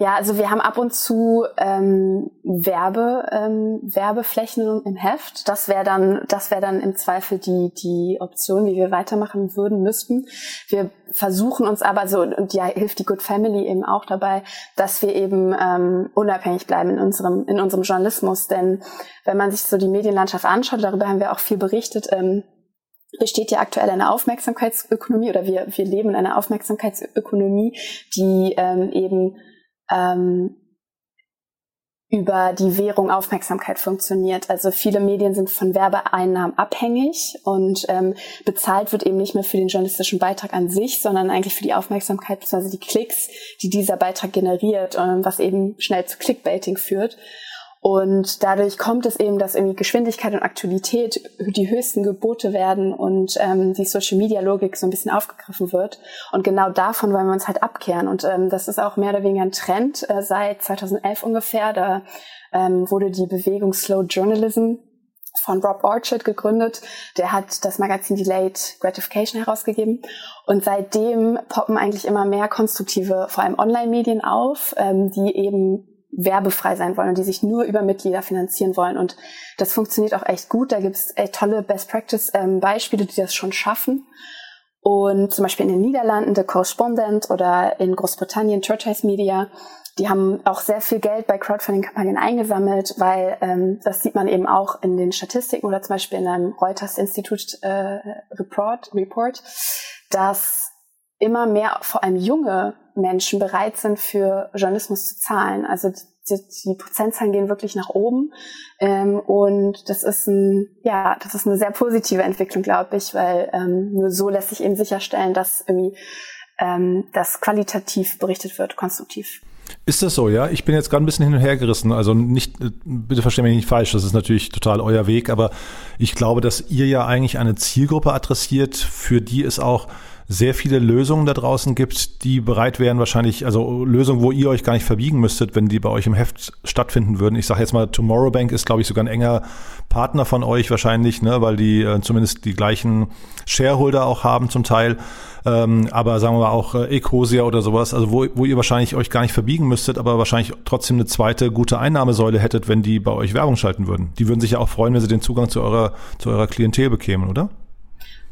Speaker 2: Ja, also wir haben ab und zu ähm, Werbe, ähm, Werbeflächen im Heft. Das wäre dann, das wäre dann im Zweifel die die Option, wie wir weitermachen würden müssten. Wir versuchen uns aber so und ja hilft die Good Family eben auch dabei, dass wir eben ähm, unabhängig bleiben in unserem in unserem Journalismus. Denn wenn man sich so die Medienlandschaft anschaut, darüber haben wir auch viel berichtet. Ähm, besteht ja aktuell eine Aufmerksamkeitsökonomie oder wir, wir leben in einer Aufmerksamkeitsökonomie, die ähm, eben ähm, über die Währung Aufmerksamkeit funktioniert. Also viele Medien sind von Werbeeinnahmen abhängig und ähm, bezahlt wird eben nicht mehr für den journalistischen Beitrag an sich, sondern eigentlich für die Aufmerksamkeit bzw. die Klicks, die dieser Beitrag generiert, ähm, was eben schnell zu Clickbaiting führt. Und dadurch kommt es eben, dass irgendwie Geschwindigkeit und Aktualität die höchsten Gebote werden und ähm, die Social-Media-Logik so ein bisschen aufgegriffen wird. Und genau davon wollen wir uns halt abkehren. Und ähm, das ist auch mehr oder weniger ein Trend äh, seit 2011 ungefähr. Da ähm, wurde die Bewegung Slow Journalism von Rob Orchard gegründet. Der hat das Magazin Delayed Gratification herausgegeben. Und seitdem poppen eigentlich immer mehr konstruktive, vor allem Online-Medien auf, ähm, die eben werbefrei sein wollen und die sich nur über Mitglieder finanzieren wollen. Und das funktioniert auch echt gut. Da gibt es tolle Best-Practice-Beispiele, ähm, die das schon schaffen. Und zum Beispiel in den Niederlanden The Correspondent oder in Großbritannien Tortoise Media, die haben auch sehr viel Geld bei Crowdfunding-Kampagnen eingesammelt, weil ähm, das sieht man eben auch in den Statistiken oder zum Beispiel in einem Reuters-Institut äh, Report, Report, dass immer mehr, vor allem junge Menschen bereit sind, für Journalismus zu zahlen. Also die, die Prozentzahlen gehen wirklich nach oben. Ähm, und das ist ein, ja, das ist eine sehr positive Entwicklung, glaube ich, weil ähm, nur so lässt sich eben sicherstellen, dass irgendwie ähm, das qualitativ berichtet wird, konstruktiv.
Speaker 1: Ist das so, ja? Ich bin jetzt gerade ein bisschen hin und her gerissen. Also nicht, bitte verstehen mich nicht falsch, das ist natürlich total euer Weg, aber ich glaube, dass ihr ja eigentlich eine Zielgruppe adressiert, für die es auch sehr viele Lösungen da draußen gibt, die bereit wären wahrscheinlich, also Lösungen, wo ihr euch gar nicht verbiegen müsstet, wenn die bei euch im Heft stattfinden würden. Ich sage jetzt mal, Tomorrow Bank ist, glaube ich, sogar ein enger Partner von euch wahrscheinlich, ne, weil die äh, zumindest die gleichen Shareholder auch haben zum Teil. Ähm, aber sagen wir mal auch äh, Ecosia oder sowas, also wo, wo ihr wahrscheinlich euch gar nicht verbiegen müsstet, aber wahrscheinlich trotzdem eine zweite gute Einnahmesäule hättet, wenn die bei euch Werbung schalten würden. Die würden sich ja auch freuen, wenn sie den Zugang zu eurer, zu eurer Klientel bekämen, oder?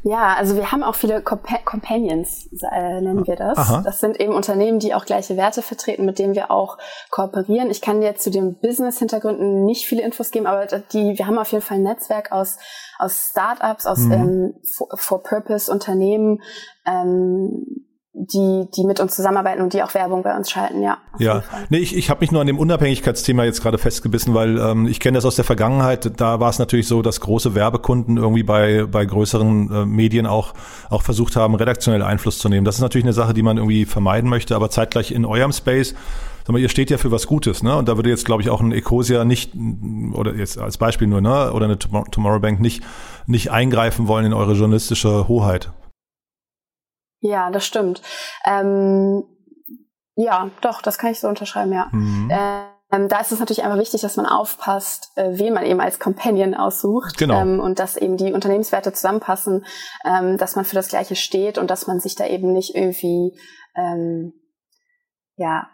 Speaker 2: Ja, also wir haben auch viele Compa Companions, äh, nennen wir das. Aha. Das sind eben Unternehmen, die auch gleiche Werte vertreten, mit denen wir auch kooperieren. Ich kann jetzt zu den Business-Hintergründen nicht viele Infos geben, aber die, wir haben auf jeden Fall ein Netzwerk aus, aus Startups, aus mhm. ähm, For-Purpose-Unternehmen, ähm, die, die mit uns zusammenarbeiten und die auch Werbung bei uns schalten, ja.
Speaker 1: Ja, nee, ich, ich habe mich nur an dem Unabhängigkeitsthema jetzt gerade festgebissen, weil ähm, ich kenne das aus der Vergangenheit. Da war es natürlich so, dass große Werbekunden irgendwie bei, bei größeren äh, Medien auch, auch versucht haben, redaktionell Einfluss zu nehmen. Das ist natürlich eine Sache, die man irgendwie vermeiden möchte, aber zeitgleich in eurem Space sag mal, ihr steht ja für was Gutes, ne? Und da würde jetzt, glaube ich, auch ein Ecosia nicht, oder jetzt als Beispiel nur, ne, oder eine Tomorrow Bank nicht, nicht eingreifen wollen in eure journalistische Hoheit.
Speaker 2: Ja, das stimmt. Ähm, ja, doch, das kann ich so unterschreiben, ja. Mhm. Ähm, da ist es natürlich einfach wichtig, dass man aufpasst, äh, wen man eben als Companion aussucht
Speaker 1: genau.
Speaker 2: ähm, und dass eben die Unternehmenswerte zusammenpassen, ähm, dass man für das Gleiche steht und dass man sich da eben nicht irgendwie ähm, ja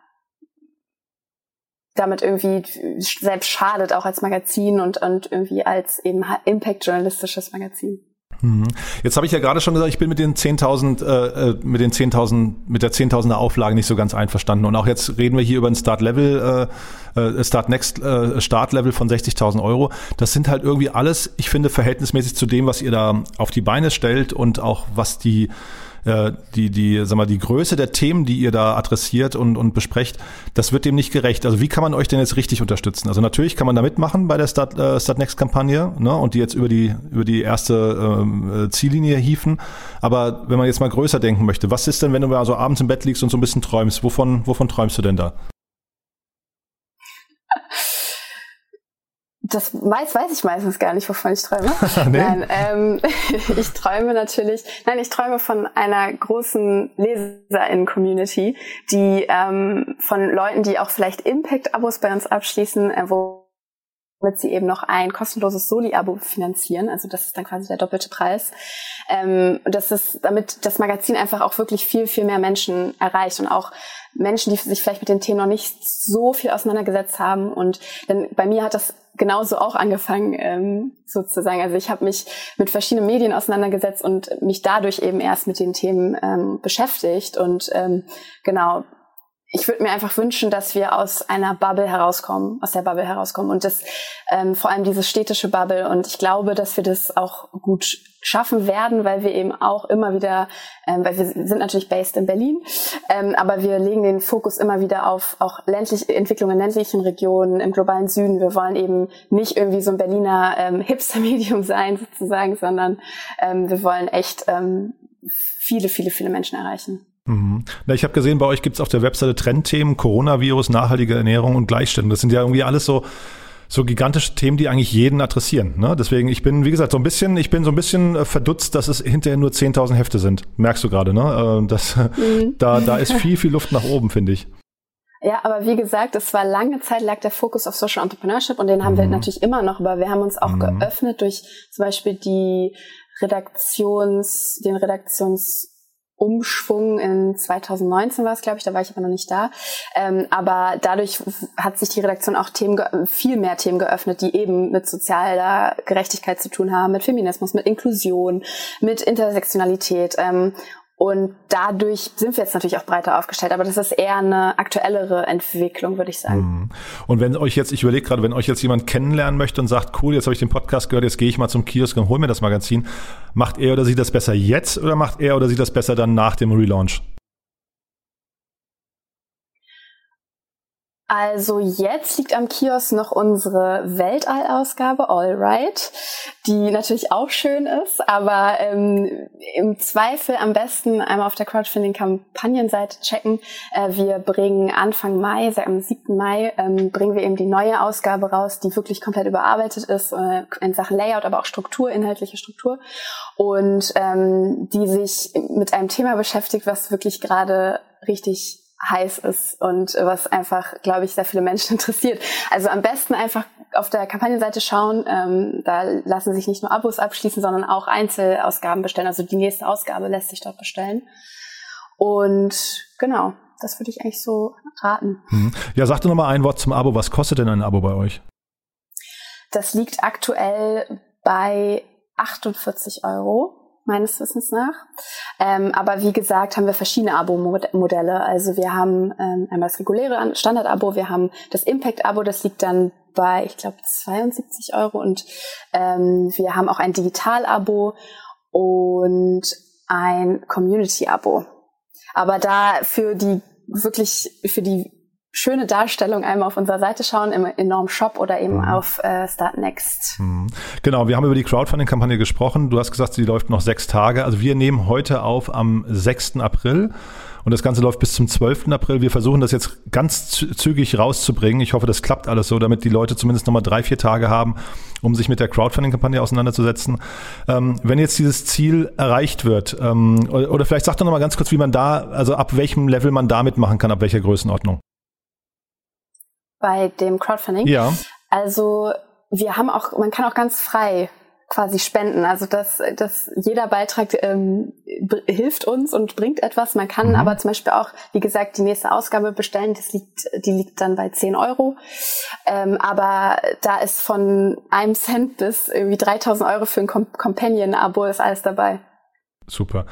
Speaker 2: damit irgendwie selbst schadet, auch als Magazin und, und irgendwie als eben impact-journalistisches Magazin.
Speaker 1: Mhm. Jetzt habe ich ja gerade schon gesagt, ich bin mit den 10.000 äh, äh, mit den 10.000 mit der 10.000er Auflage nicht so ganz einverstanden und auch jetzt reden wir hier über ein Start Level äh, äh, Start Next äh, Startlevel von 60.000 Euro. Das sind halt irgendwie alles, ich finde verhältnismäßig zu dem, was ihr da auf die Beine stellt und auch was die äh, die, die, sag mal, die Größe der Themen, die ihr da adressiert und, und besprecht, das wird dem nicht gerecht. Also wie kann man euch denn jetzt richtig unterstützen? Also natürlich kann man da mitmachen bei der Start, äh, Start Next Kampagne ne, und die jetzt über die, über die erste ähm, äh, Ziellinie hieven. Aber wenn man jetzt mal größer denken möchte, was ist denn, wenn du mal so abends im Bett liegst und so ein bisschen träumst? Wovon, wovon träumst du denn da?
Speaker 2: Das weiß, weiß ich meistens gar nicht, wovon ich träume. nee. Nein, ähm, ich träume natürlich, nein, ich träume von einer großen Leserinnen-Community, die ähm, von Leuten, die auch vielleicht Impact-Abos bei uns abschließen, äh, wo damit sie eben noch ein kostenloses Soli-Abo finanzieren. Also das ist dann quasi der doppelte Preis. Ähm, das ist, damit das Magazin einfach auch wirklich viel, viel mehr Menschen erreicht und auch Menschen, die sich vielleicht mit den Themen noch nicht so viel auseinandergesetzt haben. Und denn bei mir hat das genauso auch angefangen, ähm, sozusagen. Also ich habe mich mit verschiedenen Medien auseinandergesetzt und mich dadurch eben erst mit den Themen ähm, beschäftigt. Und ähm, genau, ich würde mir einfach wünschen, dass wir aus einer Bubble herauskommen, aus der Bubble herauskommen und das ähm, vor allem diese städtische Bubble. Und ich glaube, dass wir das auch gut schaffen werden, weil wir eben auch immer wieder, ähm, weil wir sind natürlich based in Berlin, ähm, aber wir legen den Fokus immer wieder auf auch ländliche Entwicklungen in ländlichen Regionen, im globalen Süden. Wir wollen eben nicht irgendwie so ein Berliner ähm, Hipster-Medium sein sozusagen, sondern ähm, wir wollen echt ähm, viele, viele, viele Menschen erreichen.
Speaker 1: Mhm. Na, ich habe gesehen, bei euch gibt's auf der Webseite Trendthemen, Coronavirus, nachhaltige Ernährung und Gleichstellung. Das sind ja irgendwie alles so so gigantische Themen, die eigentlich jeden adressieren. Ne? Deswegen, ich bin, wie gesagt, so ein bisschen, ich bin so ein bisschen äh, verdutzt, dass es hinterher nur 10.000 Hefte sind. Merkst du gerade, ne? Äh, das, mhm. da, da ist viel, viel Luft nach oben, finde ich.
Speaker 2: Ja, aber wie gesagt, es war lange Zeit lag der Fokus auf Social Entrepreneurship und den haben mhm. wir natürlich immer noch, aber wir haben uns auch mhm. geöffnet durch zum Beispiel die Redaktions, den Redaktions Umschwung in 2019 war es, glaube ich, da war ich aber noch nicht da. Ähm, aber dadurch hat sich die Redaktion auch Themen viel mehr Themen geöffnet, die eben mit sozialer Gerechtigkeit zu tun haben, mit Feminismus, mit Inklusion, mit Intersektionalität. Ähm, und dadurch sind wir jetzt natürlich auch breiter aufgestellt, aber das ist eher eine aktuellere Entwicklung, würde ich sagen. Mhm.
Speaker 1: Und wenn euch jetzt, ich überlege gerade, wenn euch jetzt jemand kennenlernen möchte und sagt, cool, jetzt habe ich den Podcast gehört, jetzt gehe ich mal zum Kiosk und hol mir das Magazin, macht er oder sie das besser jetzt oder macht er oder sie das besser dann nach dem Relaunch?
Speaker 2: Also jetzt liegt am Kiosk noch unsere Weltallausgabe All Right, die natürlich auch schön ist, aber ähm, im Zweifel am besten einmal auf der Crowdfunding-Kampagnenseite checken. Äh, wir bringen Anfang Mai, seit am 7. Mai, ähm, bringen wir eben die neue Ausgabe raus, die wirklich komplett überarbeitet ist äh, in Sachen Layout, aber auch Struktur, inhaltliche Struktur und ähm, die sich mit einem Thema beschäftigt, was wirklich gerade richtig heiß ist und was einfach, glaube ich, sehr viele Menschen interessiert. Also am besten einfach auf der Kampagnenseite schauen. Ähm, da lassen sich nicht nur Abos abschließen, sondern auch Einzelausgaben bestellen. Also die nächste Ausgabe lässt sich dort bestellen. Und genau, das würde ich eigentlich so raten.
Speaker 1: Mhm. Ja, sag doch noch mal ein Wort zum Abo. Was kostet denn ein Abo bei euch?
Speaker 2: Das liegt aktuell bei 48 Euro meines Wissens nach. Ähm, aber wie gesagt, haben wir verschiedene Abo-Modelle. Also wir haben ähm, einmal das reguläre Standard-Abo, wir haben das Impact-Abo, das liegt dann bei, ich glaube, 72 Euro und ähm, wir haben auch ein Digital-Abo und ein Community-Abo. Aber da für die wirklich für die schöne Darstellung einmal auf unserer Seite schauen, im enorm Shop oder eben mhm. auf äh, Start Next.
Speaker 1: Mhm. Genau, wir haben über die Crowdfunding-Kampagne gesprochen. Du hast gesagt, sie läuft noch sechs Tage. Also wir nehmen heute auf am 6. April. Und das Ganze läuft bis zum 12. April. Wir versuchen das jetzt ganz zügig rauszubringen. Ich hoffe, das klappt alles so, damit die Leute zumindest nochmal drei, vier Tage haben, um sich mit der Crowdfunding-Kampagne auseinanderzusetzen. Ähm, wenn jetzt dieses Ziel erreicht wird, ähm, oder, oder, vielleicht sagt doch nochmal ganz kurz, wie man da, also ab welchem Level man da mitmachen kann, ab welcher Größenordnung
Speaker 2: bei dem Crowdfunding.
Speaker 1: Ja.
Speaker 2: Also wir haben auch, man kann auch ganz frei quasi spenden. Also dass, dass jeder Beitrag ähm, hilft uns und bringt etwas. Man kann mhm. aber zum Beispiel auch, wie gesagt, die nächste Ausgabe bestellen. Das liegt, die liegt dann bei 10 Euro. Ähm, aber da ist von einem Cent bis irgendwie 3000 Euro für ein Companion-Abo ist alles dabei.
Speaker 1: Super.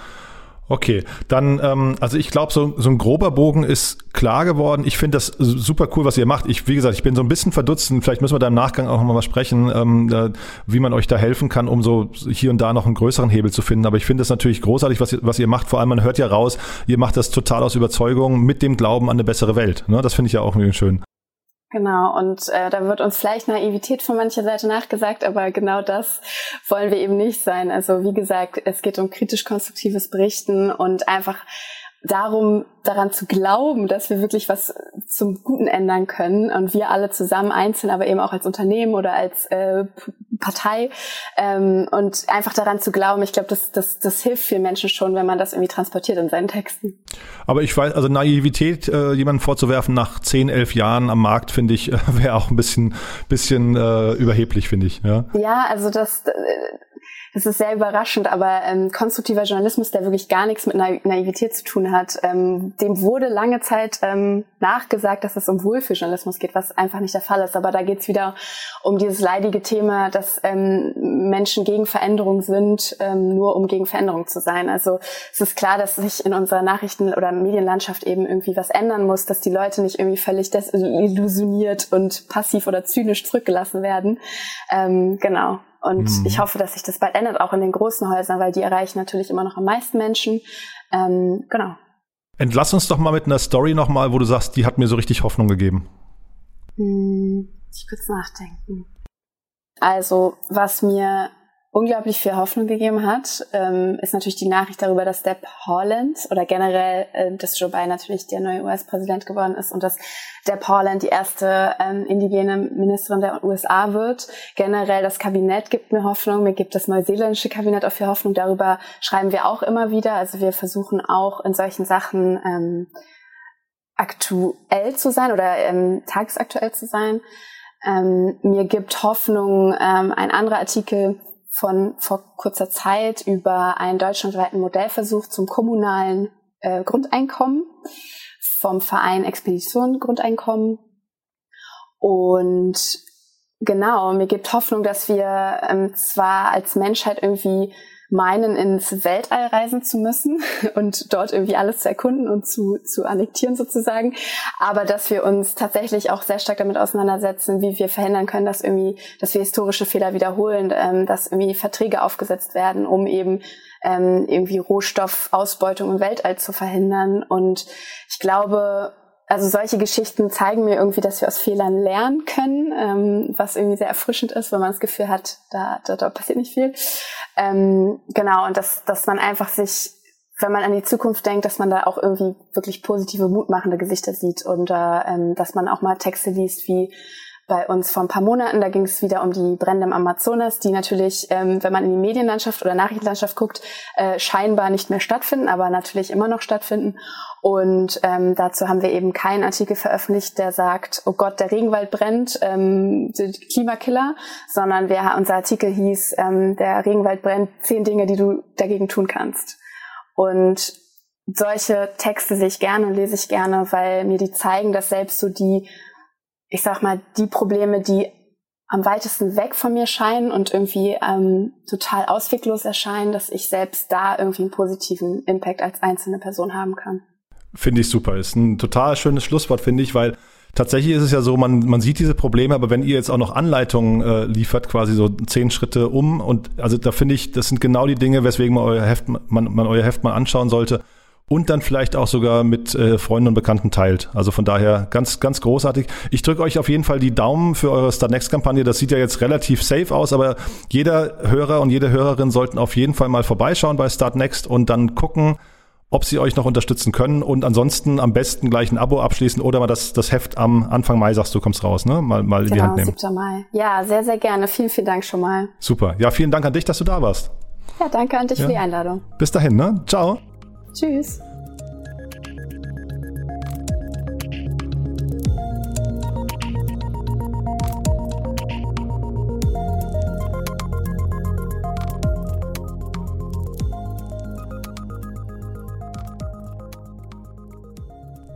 Speaker 1: Okay, dann, ähm, also ich glaube, so, so ein grober Bogen ist klar geworden. Ich finde das super cool, was ihr macht. Ich, wie gesagt, ich bin so ein bisschen verdutzt und vielleicht müssen wir da im Nachgang auch nochmal was sprechen, ähm, da, wie man euch da helfen kann, um so hier und da noch einen größeren Hebel zu finden. Aber ich finde es natürlich großartig, was ihr, was ihr macht. Vor allem, man hört ja raus, ihr macht das total aus Überzeugung mit dem Glauben an eine bessere Welt. Ne? Das finde ich ja auch schön.
Speaker 2: Genau, und äh, da wird uns vielleicht Naivität von mancher Seite nachgesagt, aber genau das wollen wir eben nicht sein. Also wie gesagt, es geht um kritisch-konstruktives Berichten und einfach darum, daran zu glauben, dass wir wirklich was zum Guten ändern können und wir alle zusammen einzeln, aber eben auch als Unternehmen oder als äh, Partei ähm, und einfach daran zu glauben, ich glaube, das, das, das hilft vielen Menschen schon, wenn man das irgendwie transportiert in seinen Texten.
Speaker 1: Aber ich weiß, also Naivität äh, jemanden vorzuwerfen nach zehn, elf Jahren am Markt, finde ich, äh, wäre auch ein bisschen, bisschen äh, überheblich, finde ich. Ja?
Speaker 2: ja, also das äh, das ist sehr überraschend, aber ähm, konstruktiver Journalismus, der wirklich gar nichts mit Naivität zu tun hat, ähm, dem wurde lange Zeit ähm, nachgesagt, dass es um Wohlfühljournalismus geht, was einfach nicht der Fall ist. Aber da geht es wieder um dieses leidige Thema, dass ähm, Menschen gegen Veränderung sind, ähm, nur um gegen Veränderung zu sein. Also es ist klar, dass sich in unserer Nachrichten- oder Medienlandschaft eben irgendwie was ändern muss, dass die Leute nicht irgendwie völlig desillusioniert und passiv oder zynisch zurückgelassen werden. Ähm, genau. Und mhm. ich hoffe, dass sich das bald ändert, auch in den großen Häusern, weil die erreichen natürlich immer noch am meisten Menschen. Ähm, genau.
Speaker 1: Entlass uns doch mal mit einer Story nochmal, wo du sagst, die hat mir so richtig Hoffnung gegeben.
Speaker 2: Hm, ich kurz nachdenken. Also, was mir unglaublich viel Hoffnung gegeben hat, ähm, ist natürlich die Nachricht darüber, dass Deb Haaland oder generell, äh, dass Joe Biden natürlich der neue US-Präsident geworden ist und dass Deb Haaland die erste ähm, indigene Ministerin der USA wird. Generell das Kabinett gibt mir Hoffnung, mir gibt das neuseeländische Kabinett auch viel Hoffnung. Darüber schreiben wir auch immer wieder. Also wir versuchen auch in solchen Sachen ähm, aktuell zu sein oder ähm, tagesaktuell zu sein. Ähm, mir gibt Hoffnung ähm, ein anderer Artikel, von vor kurzer Zeit über einen deutschlandweiten Modellversuch zum kommunalen äh, Grundeinkommen vom Verein Expedition Grundeinkommen. Und genau, mir gibt Hoffnung, dass wir ähm, zwar als Menschheit irgendwie meinen, ins Weltall reisen zu müssen und dort irgendwie alles zu erkunden und zu, zu annektieren sozusagen. Aber dass wir uns tatsächlich auch sehr stark damit auseinandersetzen, wie wir verhindern können, dass irgendwie, dass wir historische Fehler wiederholen, ähm, dass irgendwie Verträge aufgesetzt werden, um eben ähm, irgendwie Rohstoffausbeutung im Weltall zu verhindern. Und ich glaube, also solche Geschichten zeigen mir irgendwie, dass wir aus Fehlern lernen können, ähm, was irgendwie sehr erfrischend ist, wenn man das Gefühl hat, da, da, da passiert nicht viel. Ähm, genau, und dass, dass man einfach sich, wenn man an die Zukunft denkt, dass man da auch irgendwie wirklich positive, mutmachende Gesichter sieht und äh, ähm, dass man auch mal Texte liest wie bei uns vor ein paar Monaten. Da ging es wieder um die Brände im Amazonas, die natürlich, ähm, wenn man in die Medienlandschaft oder Nachrichtenlandschaft guckt, äh, scheinbar nicht mehr stattfinden, aber natürlich immer noch stattfinden. Und ähm, dazu haben wir eben keinen Artikel veröffentlicht, der sagt, oh Gott, der Regenwald brennt, ähm, Klimakiller, sondern wir, unser Artikel hieß, ähm, der Regenwald brennt, zehn Dinge, die du dagegen tun kannst. Und solche Texte sehe ich gerne und lese ich gerne, weil mir die zeigen, dass selbst so die ich sag mal, die Probleme, die am weitesten weg von mir scheinen und irgendwie ähm, total ausweglos erscheinen, dass ich selbst da irgendwie einen positiven Impact als einzelne Person haben kann.
Speaker 1: Finde ich super. Ist ein total schönes Schlusswort, finde ich, weil tatsächlich ist es ja so, man, man sieht diese Probleme, aber wenn ihr jetzt auch noch Anleitungen äh, liefert, quasi so zehn Schritte um und also da finde ich, das sind genau die Dinge, weswegen man euer Heft, man, man euer Heft mal anschauen sollte und dann vielleicht auch sogar mit äh, Freunden und Bekannten teilt. Also von daher ganz, ganz großartig. Ich drücke euch auf jeden Fall die Daumen für eure Start Next Kampagne. Das sieht ja jetzt relativ safe aus, aber jeder Hörer und jede Hörerin sollten auf jeden Fall mal vorbeischauen bei Start Next und dann gucken, ob sie euch noch unterstützen können und ansonsten am besten gleich ein Abo abschließen oder mal das, das Heft am Anfang Mai, sagst du, kommst raus, ne? Mal, mal genau, in die Hand nehmen. 7.
Speaker 2: Mai. Ja, sehr, sehr gerne. Vielen, vielen Dank schon mal.
Speaker 1: Super. Ja, vielen Dank an dich, dass du da warst.
Speaker 2: Ja, danke an dich ja. für die Einladung.
Speaker 1: Bis dahin, ne? Ciao.
Speaker 2: Tschüss.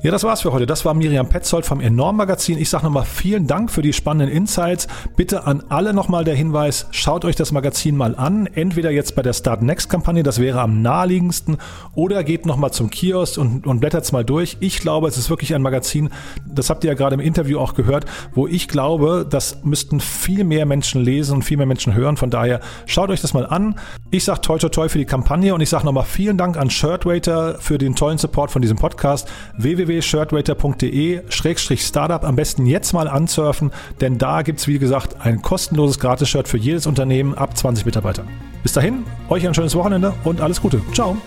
Speaker 1: Ja, das war's für heute. Das war Miriam Petzold vom Enorm Magazin. Ich sage nochmal vielen Dank für die spannenden Insights. Bitte an alle nochmal der Hinweis, schaut euch das Magazin mal an. Entweder jetzt bei der Start Next Kampagne, das wäre am naheliegendsten, oder geht nochmal zum Kiosk und, und blättert's mal durch. Ich glaube, es ist wirklich ein Magazin, das habt ihr ja gerade im Interview auch gehört, wo ich glaube, das müssten viel mehr Menschen lesen und viel mehr Menschen hören. Von daher schaut euch das mal an. Ich sage toi toi toi für die Kampagne und ich sage nochmal vielen Dank an Shirtwaiter für den tollen Support von diesem Podcast. www www.shirtrater.de-startup am besten jetzt mal ansurfen, denn da gibt es wie gesagt ein kostenloses Gratis-Shirt für jedes Unternehmen ab 20 Mitarbeitern. Bis dahin, euch ein schönes Wochenende und alles Gute. Ciao.